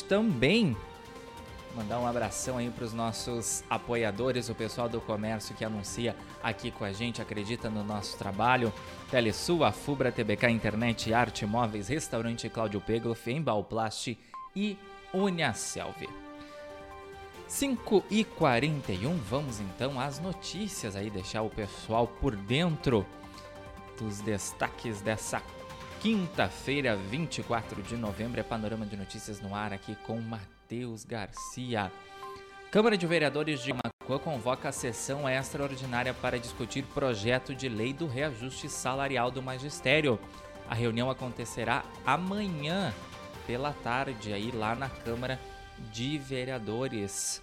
também mandar um abração aí para os nossos apoiadores, o pessoal do comércio que anuncia aqui com a gente, acredita no nosso trabalho. Telesul, a Fubra, TBK Internet, Arte Móveis, Restaurante Cláudio Pegloff, Embalplast e Uniaselv. 5 e 41 vamos então às notícias aí, deixar o pessoal por dentro dos destaques dessa quinta-feira, 24 de novembro. É Panorama de Notícias no ar aqui com Matheus Garcia. Câmara de Vereadores de Macua convoca a sessão extraordinária para discutir projeto de lei do reajuste salarial do magistério. A reunião acontecerá amanhã pela tarde aí lá na Câmara de Vereadores.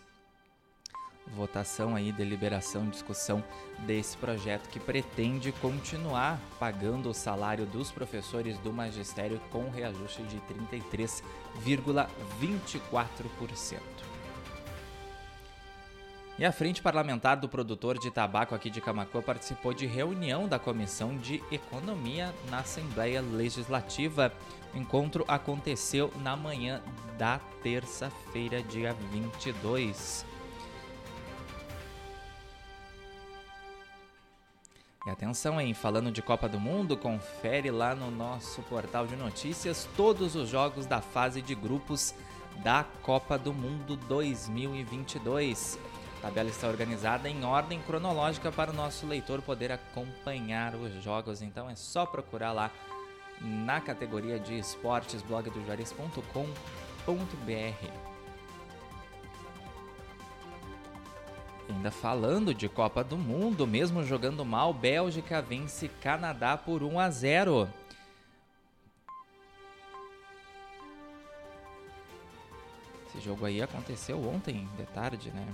Votação aí, deliberação, discussão desse projeto que pretende continuar pagando o salário dos professores do magistério com reajuste de 33,24%. E a Frente Parlamentar do Produtor de Tabaco aqui de Camacuã participou de reunião da Comissão de Economia na Assembleia Legislativa. O encontro aconteceu na manhã da terça-feira, dia 22. Atenção, hein? Falando de Copa do Mundo, confere lá no nosso portal de notícias todos os jogos da fase de grupos da Copa do Mundo 2022. A tabela está organizada em ordem cronológica para o nosso leitor poder acompanhar os jogos, então é só procurar lá na categoria de esportes blogdojuarez.com.br. Ainda falando de Copa do Mundo, mesmo jogando mal, Bélgica vence Canadá por 1 a 0. Esse jogo aí aconteceu ontem de tarde, né?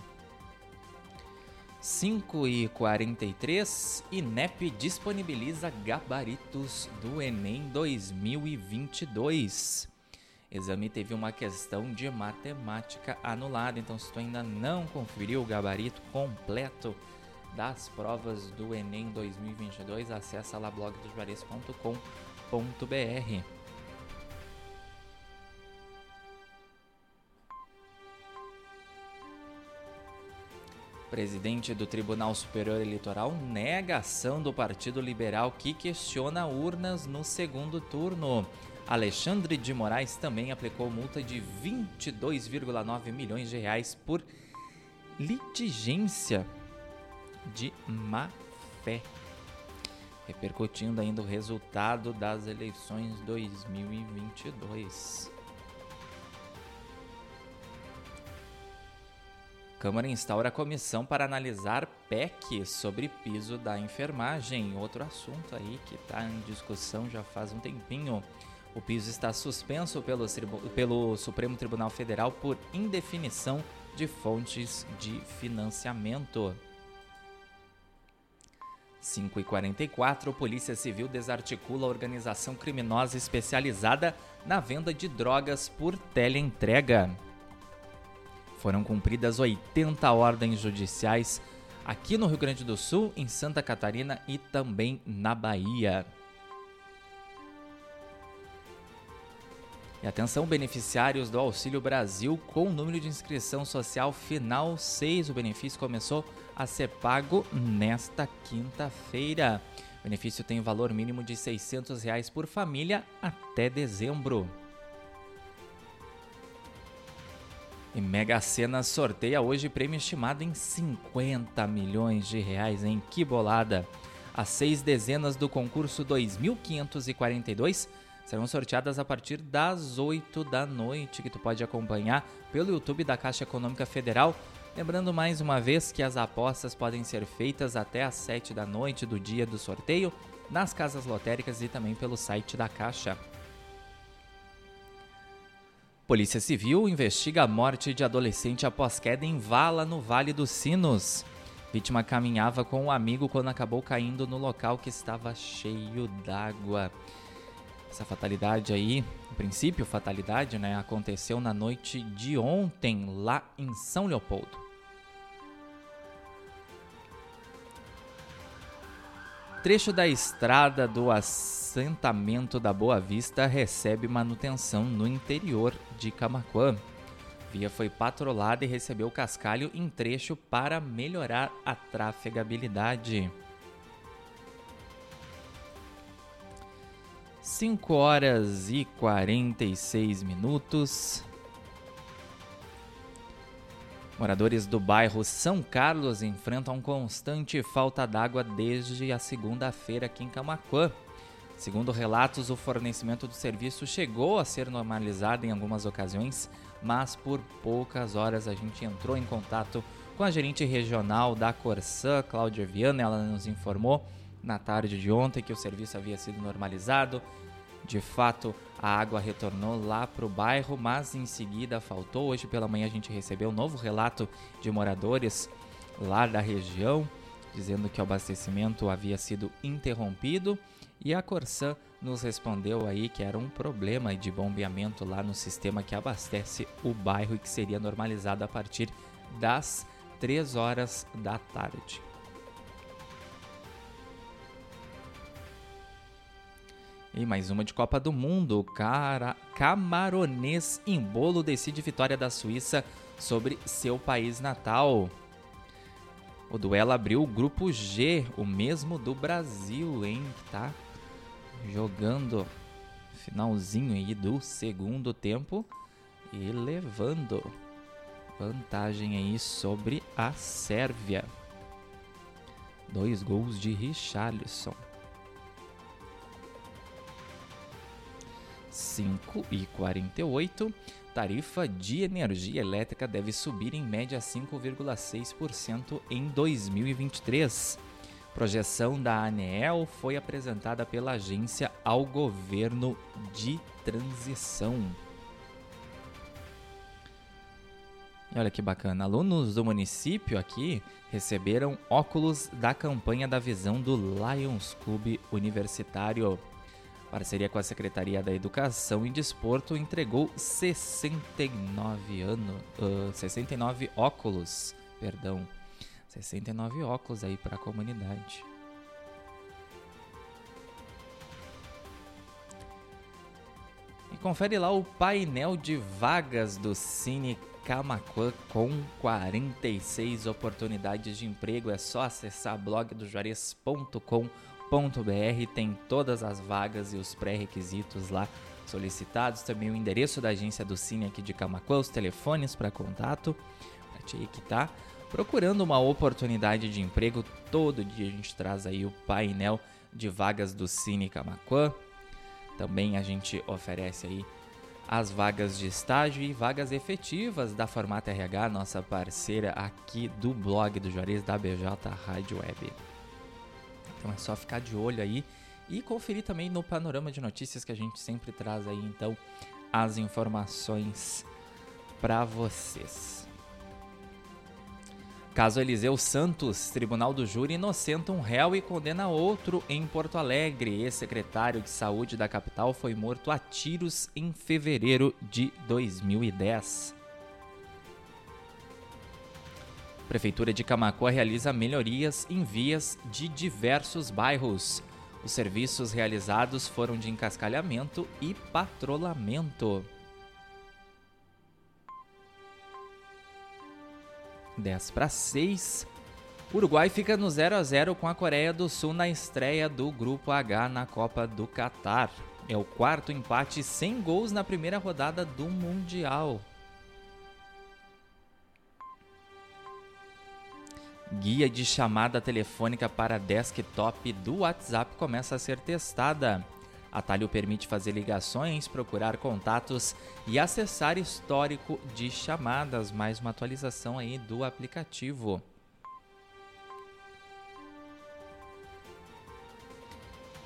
5 e 43, INEP disponibiliza gabaritos do Enem 2022. Exame teve uma questão de matemática anulada, então se tu ainda não conferiu o gabarito completo das provas do Enem 2022, acessa lá blogdosjuarez.com.br. Presidente do Tribunal Superior Eleitoral nega ação do Partido Liberal que questiona urnas no segundo turno. Alexandre de Moraes também aplicou multa de 22,9 milhões de reais por litigência de má fé, repercutindo ainda o resultado das eleições 2022. Câmara instaura comissão para analisar PEC sobre piso da enfermagem. Outro assunto aí que está em discussão já faz um tempinho. O piso está suspenso pelo, pelo Supremo Tribunal Federal por indefinição de fontes de financiamento. 5 e 44 Polícia Civil desarticula a organização criminosa especializada na venda de drogas por teleentrega. Foram cumpridas 80 ordens judiciais aqui no Rio Grande do Sul, em Santa Catarina e também na Bahia. E atenção, beneficiários do Auxílio Brasil com número de inscrição social final 6. O benefício começou a ser pago nesta quinta-feira. O benefício tem valor mínimo de 600 reais por família até dezembro. E Mega Sena sorteia hoje prêmio estimado em 50 milhões de reais, em que bolada! As seis dezenas do concurso 2542 serão sorteadas a partir das 8 da noite, que tu pode acompanhar pelo YouTube da Caixa Econômica Federal. Lembrando mais uma vez que as apostas podem ser feitas até às 7 da noite do dia do sorteio, nas casas lotéricas e também pelo site da Caixa. Polícia Civil investiga a morte de adolescente após queda em vala no Vale dos Sinos. Vítima caminhava com um amigo quando acabou caindo no local que estava cheio d'água. Essa fatalidade aí, princípio fatalidade, né, aconteceu na noite de ontem lá em São Leopoldo. Trecho da estrada do assentamento da Boa Vista recebe manutenção no interior de Camaquã. Via foi patrolada e recebeu cascalho em trecho para melhorar a trafegabilidade. 5 horas e 46 minutos. Moradores do bairro São Carlos enfrentam constante falta d'água desde a segunda-feira aqui em Camacuã. Segundo relatos, o fornecimento do serviço chegou a ser normalizado em algumas ocasiões, mas por poucas horas a gente entrou em contato com a gerente regional da Corsã, Cláudia Viana. Ela nos informou na tarde de ontem que o serviço havia sido normalizado. De fato, a água retornou lá para o bairro, mas em seguida faltou. Hoje pela manhã a gente recebeu um novo relato de moradores lá da região, dizendo que o abastecimento havia sido interrompido e a Corsan nos respondeu aí que era um problema de bombeamento lá no sistema que abastece o bairro e que seria normalizado a partir das 3 horas da tarde. E mais uma de Copa do Mundo. Cara, camaronês em bolo decide vitória da Suíça sobre seu país natal. O duelo abriu o grupo G, o mesmo do Brasil, hein? Tá jogando finalzinho aí do segundo tempo e levando vantagem aí sobre a Sérvia. Dois gols de Richarlison. 5 e 48, tarifa de energia elétrica deve subir em média 5,6% em 2023. Projeção da ANEEL foi apresentada pela agência ao governo de transição. E olha que bacana, alunos do município aqui receberam óculos da campanha da visão do Lions Clube Universitário parceria com a Secretaria da Educação e Desporto, entregou 69 anos, uh, 69 óculos, perdão, 69 óculos aí para a comunidade. E confere lá o painel de vagas do Cine Camacuã com 46 oportunidades de emprego. É só acessar blogdojuarez.com.br br tem todas as vagas e os pré-requisitos lá solicitados, também o endereço da agência do Cine aqui de Camacuã, os telefones para contato, para ti que tá procurando uma oportunidade de emprego, todo dia a gente traz aí o painel de vagas do Cine Camacuã. Também a gente oferece aí as vagas de estágio e vagas efetivas da Formata RH, nossa parceira aqui do blog do Juarez da BJ Rádio Web. Então é só ficar de olho aí e conferir também no panorama de notícias que a gente sempre traz aí então as informações para vocês. Caso Eliseu Santos, Tribunal do Júri inocenta um réu e condena outro em Porto Alegre. Ex-secretário de Saúde da capital foi morto a tiros em fevereiro de 2010. Prefeitura de Camacoa realiza melhorias em vias de diversos bairros. Os serviços realizados foram de encascalhamento e patrulhamento. 10 para 6. Uruguai fica no 0 a 0 com a Coreia do Sul na estreia do Grupo H na Copa do Catar. É o quarto empate sem gols na primeira rodada do Mundial. Guia de chamada telefônica para desktop do WhatsApp começa a ser testada. Atalho permite fazer ligações, procurar contatos e acessar histórico de chamadas. Mais uma atualização aí do aplicativo.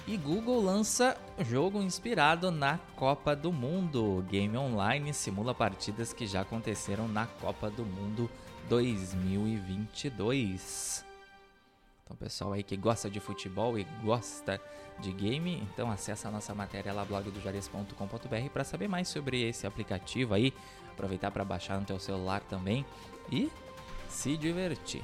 E Google lança jogo inspirado na Copa do Mundo. Game Online simula partidas que já aconteceram na Copa do Mundo 2022. Então, pessoal aí que gosta de futebol e gosta de game, então acessa a nossa matéria lá blogdojares.com.br para saber mais sobre esse aplicativo aí, aproveitar para baixar no teu celular também e se divertir.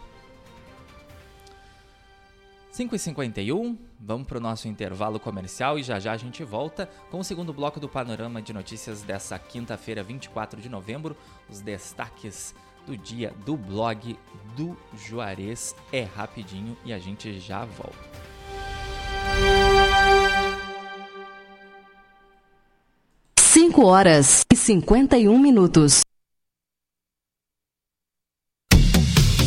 5h51, vamos para o nosso intervalo comercial e já já a gente volta com o segundo bloco do Panorama de Notícias dessa quinta-feira, 24 de novembro. Os destaques do dia do blog do Juarez. É rapidinho e a gente já volta. 5 horas e 51 minutos.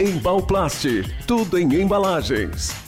Embalplast, tudo em embalagens.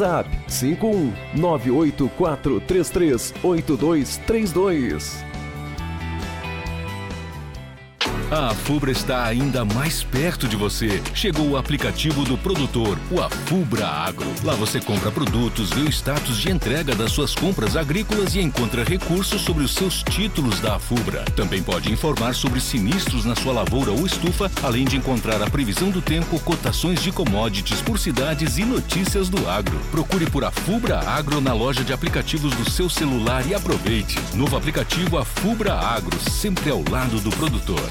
WhatsApp 51 98433 A Fubra está ainda mais perto de você. Chegou o aplicativo do produtor, o Afubra Agro. Lá você compra produtos, vê o status de entrega das suas compras agrícolas e encontra recursos sobre os seus títulos da Afubra. Também pode informar sobre sinistros na sua lavoura ou estufa, além de encontrar a previsão do tempo, cotações de commodities por cidades e notícias do agro. Procure por Afubra Agro na loja de aplicativos do seu celular e aproveite. Novo aplicativo Afubra Agro, sempre ao lado do produtor.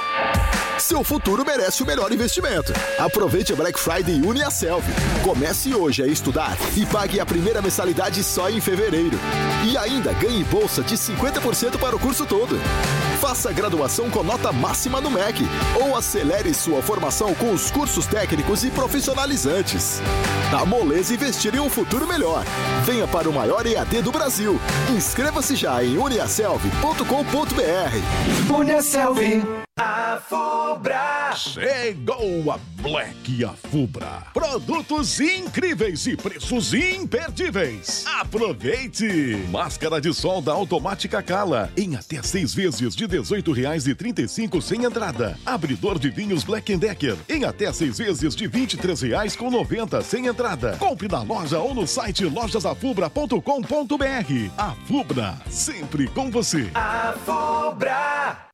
Seu futuro merece o melhor investimento. Aproveite a Black Friday UniaSelv. Comece hoje a estudar e pague a primeira mensalidade só em fevereiro. E ainda ganhe bolsa de 50% para o curso todo. Faça graduação com nota máxima no MEC ou acelere sua formação com os cursos técnicos e profissionalizantes. A Moleza investir em um futuro melhor. Venha para o maior EAD do Brasil. Inscreva-se já em uniaselv.com.br. Uniaselv. A Fubra. Chegou a Black Afubra. Produtos incríveis e preços imperdíveis. Aproveite! Máscara de sol da Automática Cala em até seis vezes de R$ 18,35 sem entrada. Abridor de vinhos Black Decker em até seis vezes de R$ 23,90 sem entrada. Compre na loja ou no site lojasafubra.com.br. A Fubra, sempre com você. A Fubra.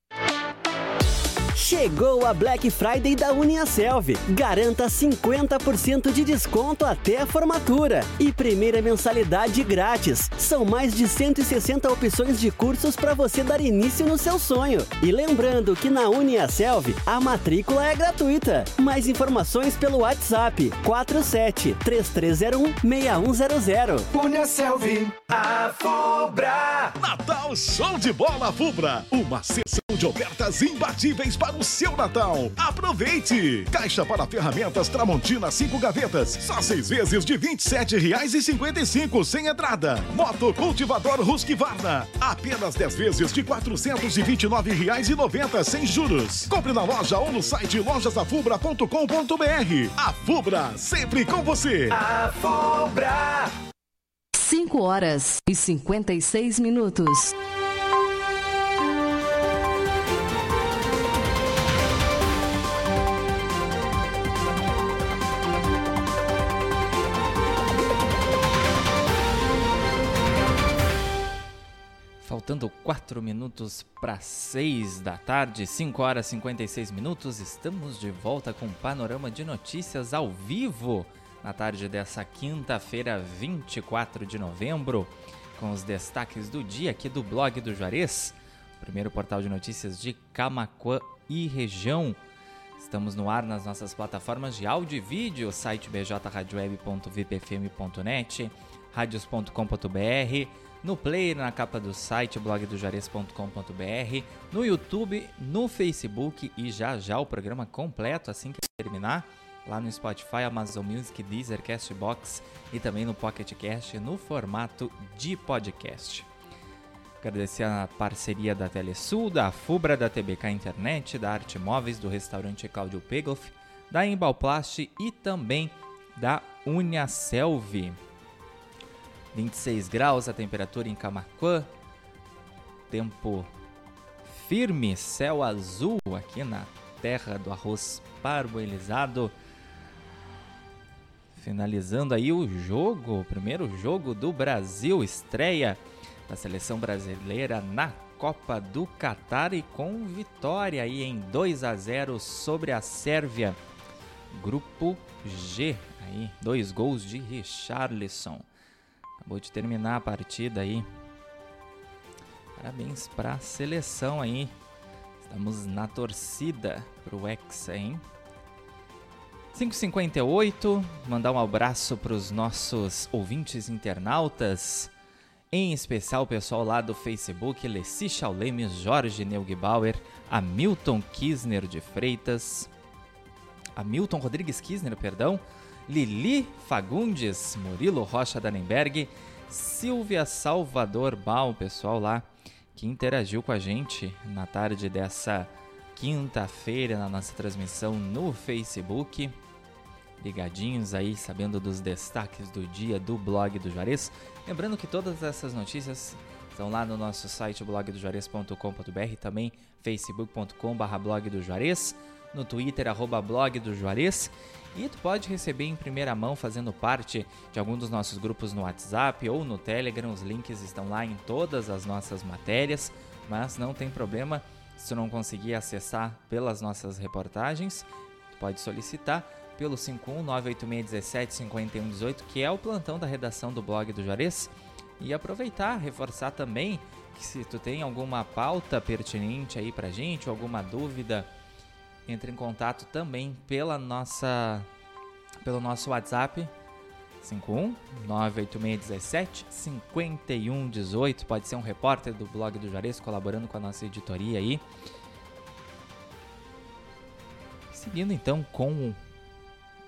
Chegou a Black Friday da Uniaselv. Garanta 50% de desconto até a formatura e primeira mensalidade grátis. São mais de 160 opções de cursos para você dar início no seu sonho. E lembrando que na Uniaselv a matrícula é gratuita. Mais informações pelo WhatsApp 47 3301 6100. Uniaselv, a Fubra. Natal Show de Bola Fubra. Uma sessão de ofertas imbatíveis para o seu Natal. Aproveite! Caixa para ferramentas Tramontina 5 gavetas, só seis vezes de R$ 27,55 sem entrada. Moto cultivador Husqvarna, apenas 10 vezes de R$ 429,90 sem juros. Compre na loja ou no site lojasafubra.com.br. A Fubra, sempre com você. A Fubra. 5 horas e 56 minutos. Faltando 4 minutos para 6 da tarde, 5 horas e 56 minutos, estamos de volta com o panorama de notícias ao vivo na tarde dessa quinta-feira, 24 de novembro, com os destaques do dia aqui do blog do Juarez, primeiro portal de notícias de Camacuã e região. Estamos no ar nas nossas plataformas de áudio e vídeo, site bjradioweb.vpfm.net, radios.com.br, no player, na capa do site blogdojares.com.br, no YouTube, no Facebook e já já o programa completo assim que terminar lá no Spotify, Amazon Music, Deezer, Castbox e também no Pocket Cast no formato de podcast. Agradecer a parceria da Telesul, da Fubra, da TBK Internet, da Arte Móveis, do restaurante Claudio Pegloff, da Embalplast e também da Uniaselv. 26 graus a temperatura em Camacuã, tempo firme, céu azul aqui na terra do arroz parboilizado. Finalizando aí o jogo, o primeiro jogo do Brasil, estreia da seleção brasileira na Copa do Catar e com vitória aí em 2 a 0 sobre a Sérvia. Grupo G, aí dois gols de Richarlison. Acabou de terminar a partida aí. Parabéns para a seleção aí. Estamos na torcida pro Hexa, hein? 558, mandar um abraço para os nossos ouvintes internautas, em especial o pessoal lá do Facebook, Leci Chaulemes, Jorge Neugbauer, Hamilton Kisner de Freitas, Hamilton Rodrigues Kisner, perdão, Lili Fagundes, Murilo Rocha Danenberg, Silvia Salvador Bal, pessoal lá que interagiu com a gente na tarde dessa quinta-feira na nossa transmissão no Facebook ligadinhos aí, sabendo dos destaques do dia do blog do Juarez. Lembrando que todas essas notícias estão lá no nosso site blogdojuarez.com.br, também facebook.com.br blog do Juarez, no Twitter, arroba blog do Juarez. E tu pode receber em primeira mão fazendo parte de algum dos nossos grupos no WhatsApp ou no Telegram. Os links estão lá em todas as nossas matérias, mas não tem problema se tu não conseguir acessar pelas nossas reportagens. Tu pode solicitar pelo 51986175118, que é o plantão da redação do blog do Juarez. E aproveitar, reforçar também que se tu tem alguma pauta pertinente aí pra gente, alguma dúvida, entre em contato também pela nossa pelo nosso WhatsApp 51 98617 5118. Pode ser um repórter do blog do Juarez colaborando com a nossa editoria aí. Seguindo então com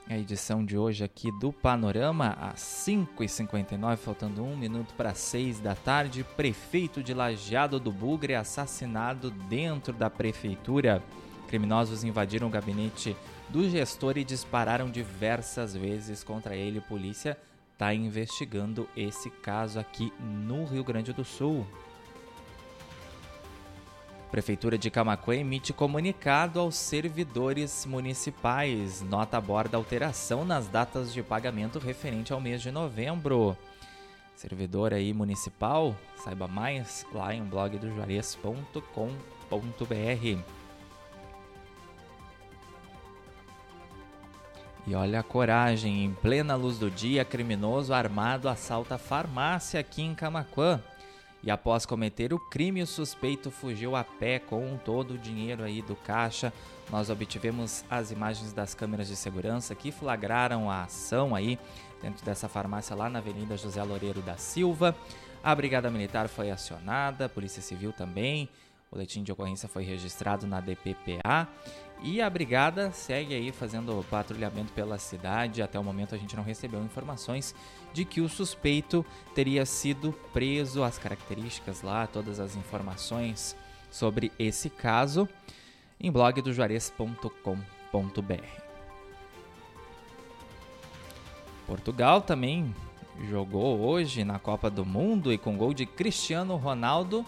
a edição de hoje aqui do Panorama, às 5h59, faltando um minuto para 6 da tarde. Prefeito de Lajeado do Bugre assassinado dentro da prefeitura. Criminosos invadiram o gabinete do gestor e dispararam diversas vezes contra ele. Polícia está investigando esse caso aqui no Rio Grande do Sul. Prefeitura de Camacuã emite comunicado aos servidores municipais. Nota aborda alteração nas datas de pagamento referente ao mês de novembro. Servidor aí municipal, saiba mais lá em blogdojuarez.com.br. E olha a coragem, em plena luz do dia, criminoso armado assalta farmácia aqui em Camacuã. E após cometer o crime, o suspeito fugiu a pé com todo o dinheiro aí do caixa. Nós obtivemos as imagens das câmeras de segurança que flagraram a ação aí dentro dessa farmácia lá na Avenida José Loureiro da Silva. A Brigada Militar foi acionada, a Polícia Civil também. O boletim de ocorrência foi registrado na DPPA e a brigada segue aí fazendo patrulhamento pela cidade. Até o momento a gente não recebeu informações de que o suspeito teria sido preso, as características lá, todas as informações sobre esse caso em blog do juarez.com.br. Portugal também jogou hoje na Copa do Mundo e com gol de Cristiano Ronaldo,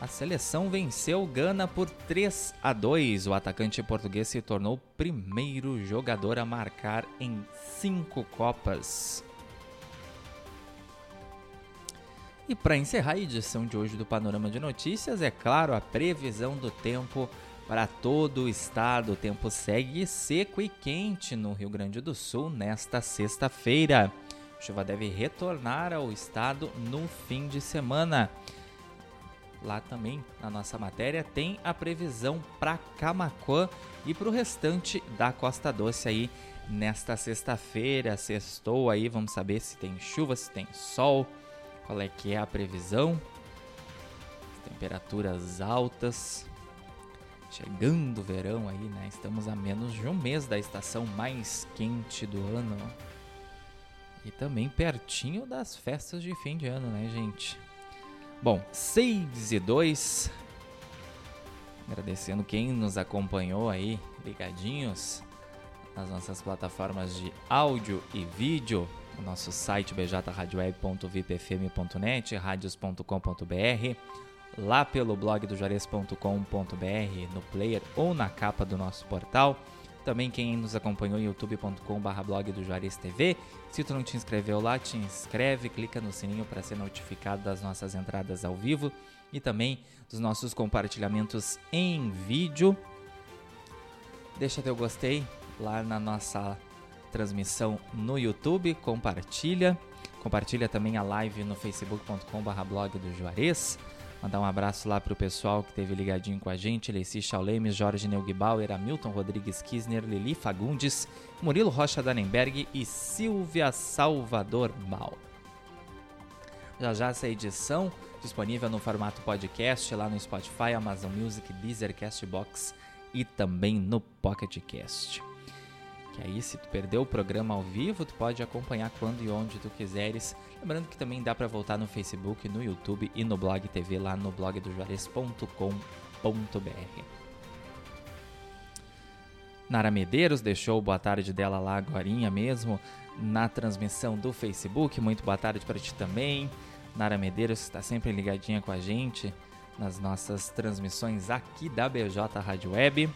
a seleção venceu Gana por 3 a 2. O atacante português se tornou o primeiro jogador a marcar em cinco Copas. E para encerrar a edição de hoje do Panorama de Notícias, é claro, a previsão do tempo para todo o estado. O tempo segue seco e quente no Rio Grande do Sul nesta sexta-feira. Chuva deve retornar ao estado no fim de semana. Lá também, na nossa matéria, tem a previsão para Camacuã e para o restante da Costa Doce aí nesta sexta-feira. Sextou aí, vamos saber se tem chuva, se tem sol, qual é que é a previsão. Temperaturas altas, Chegando o verão aí, né? Estamos a menos de um mês da estação mais quente do ano. E também pertinho das festas de fim de ano, né, gente? Bom, 6 e 2. Agradecendo quem nos acompanhou aí, ligadinhos nas nossas plataformas de áudio e vídeo, o nosso site bjradioweb.vipfm.net, radios.com.br lá pelo blog do juarez.com.br, no player ou na capa do nosso portal. Também quem nos acompanhou em youtube.com.br blog do Juarez TV. Se tu não te inscreveu lá, te inscreve, clica no sininho para ser notificado das nossas entradas ao vivo e também dos nossos compartilhamentos em vídeo. Deixa teu gostei lá na nossa transmissão no YouTube, compartilha. Compartilha também a live no facebook.com.br blog do Juarez. Mandar um abraço lá pro pessoal que teve ligadinho com a gente: Leci Chaulemes, Jorge Neugbauer, Hamilton Rodrigues Kisner, Lili Fagundes, Murilo Rocha Danenberg e Silvia Salvador Mal. Já já essa edição disponível no formato podcast lá no Spotify, Amazon Music, Deezer, Castbox e também no Pocket Cast. Que aí, se tu perdeu o programa ao vivo, tu pode acompanhar quando e onde tu quiseres. Lembrando que também dá para voltar no Facebook, no YouTube e no Blog TV lá no blogdojuarez.com.br. Nara Medeiros deixou boa tarde dela lá agora mesmo na transmissão do Facebook. Muito boa tarde para ti também. Nara Medeiros está sempre ligadinha com a gente nas nossas transmissões aqui da BJ Rádio Web.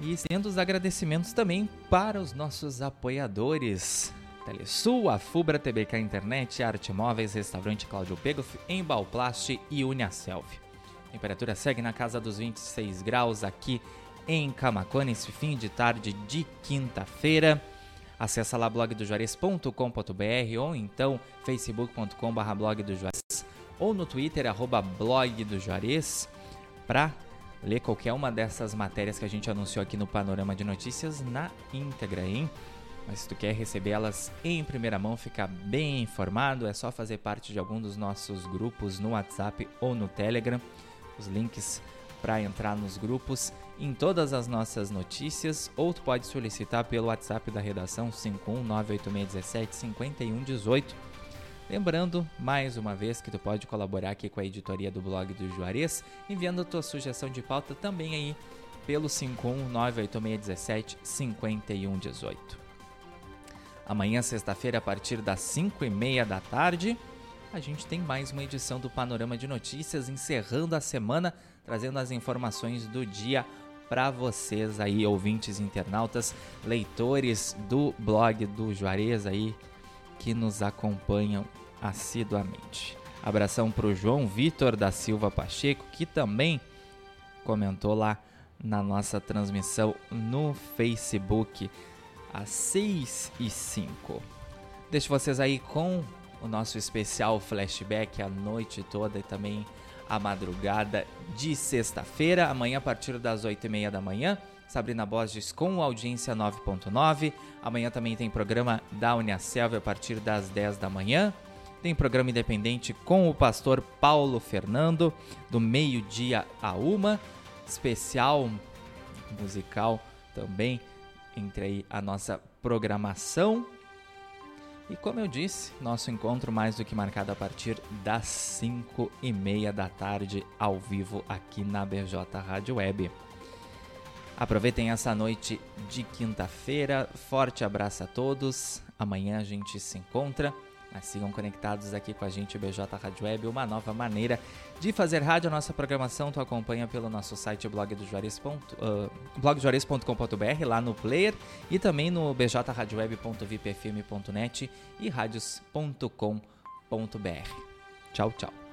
E sendo os agradecimentos também para os nossos apoiadores. Telesul, a Fubra TBK Internet, Arte Móveis, Restaurante Cláudio Pegoff, Embalplast e Uniaselv. Temperatura segue na casa dos 26 graus aqui em Camacuã nesse fim de tarde de quinta-feira. Acesse lá blogdojuarez.com.br ou então facebook.com.br blog do ou no Twitter, arroba blog do Juarez, para ler qualquer uma dessas matérias que a gente anunciou aqui no Panorama de Notícias na íntegra, hein? Mas se tu quer receber elas em primeira mão, ficar bem informado, é só fazer parte de algum dos nossos grupos no WhatsApp ou no Telegram. Os links para entrar nos grupos em todas as nossas notícias, ou tu pode solicitar pelo WhatsApp da redação 51986175118 Lembrando, mais uma vez, que tu pode colaborar aqui com a editoria do blog do Juarez, enviando a tua sugestão de pauta também aí pelo 51986175118. Amanhã, sexta-feira, a partir das 5 e meia da tarde, a gente tem mais uma edição do Panorama de Notícias, encerrando a semana, trazendo as informações do dia para vocês aí, ouvintes, internautas, leitores do blog do Juarez aí, que nos acompanham assiduamente. Abração para o João Vitor da Silva Pacheco, que também comentou lá na nossa transmissão no Facebook às 6 e 5. Deixo vocês aí com o nosso especial flashback a noite toda e também a madrugada de sexta-feira, amanhã a partir das 8 e meia da manhã. Sabrina Borges com audiência 9.9. Amanhã também tem programa da Uniaselv a partir das 10 da manhã. Tem programa independente com o pastor Paulo Fernando, do meio-dia a uma. Especial musical também entre aí a nossa programação. E como eu disse, nosso encontro mais do que marcado a partir das 5 e meia da tarde, ao vivo aqui na BJ Rádio Web. Aproveitem essa noite de quinta-feira. Forte abraço a todos. Amanhã a gente se encontra. Mas sigam conectados aqui com a gente, BJ Rádio Web, uma nova maneira de fazer rádio. A nossa programação tu acompanha pelo nosso site blog do Juarez. Uh, lá no player, e também no bjradioweb.vipfm.net e radios.com.br. Tchau, tchau.